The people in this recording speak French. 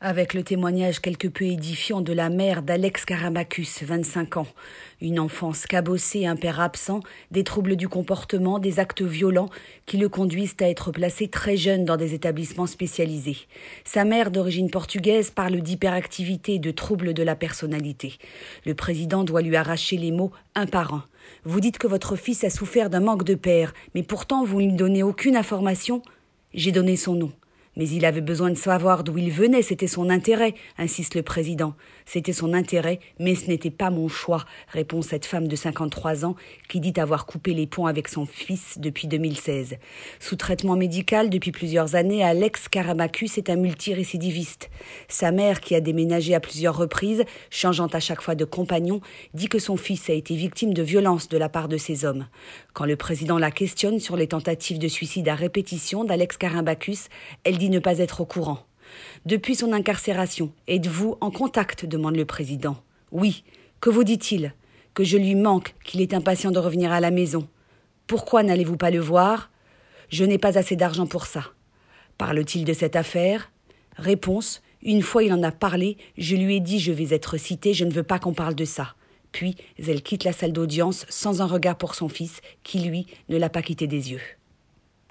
avec le témoignage quelque peu édifiant de la mère d'Alex Karamacus, 25 ans. Une enfance cabossée, un père absent, des troubles du comportement, des actes violents qui le conduisent à être placé très jeune dans des établissements spécialisés. Sa mère, d'origine portugaise, parle d'hyperactivité et de troubles de la personnalité. Le président doit lui arracher les mots un par un. Vous dites que votre fils a souffert d'un manque de père, mais pourtant vous ne lui donnez aucune information. J'ai donné son nom. Mais il avait besoin de savoir d'où il venait, c'était son intérêt, insiste le président. C'était son intérêt, mais ce n'était pas mon choix, répond cette femme de 53 ans qui dit avoir coupé les ponts avec son fils depuis 2016. Sous traitement médical depuis plusieurs années, Alex Karamacus est un multirécidiviste. Sa mère, qui a déménagé à plusieurs reprises, changeant à chaque fois de compagnon, dit que son fils a été victime de violences de la part de ces hommes. Quand le président la questionne sur les tentatives de suicide à répétition d'Alex Karamacus, elle ne pas être au courant. Depuis son incarcération, êtes-vous en contact demande le président. Oui. Que vous dit-il? Que je lui manque, qu'il est impatient de revenir à la maison. Pourquoi n'allez-vous pas le voir? Je n'ai pas assez d'argent pour ça. Parle-t-il de cette affaire? Réponse Une fois il en a parlé, je lui ai dit je vais être cité, je ne veux pas qu'on parle de ça. Puis elle quitte la salle d'audience sans un regard pour son fils, qui lui ne l'a pas quitté des yeux.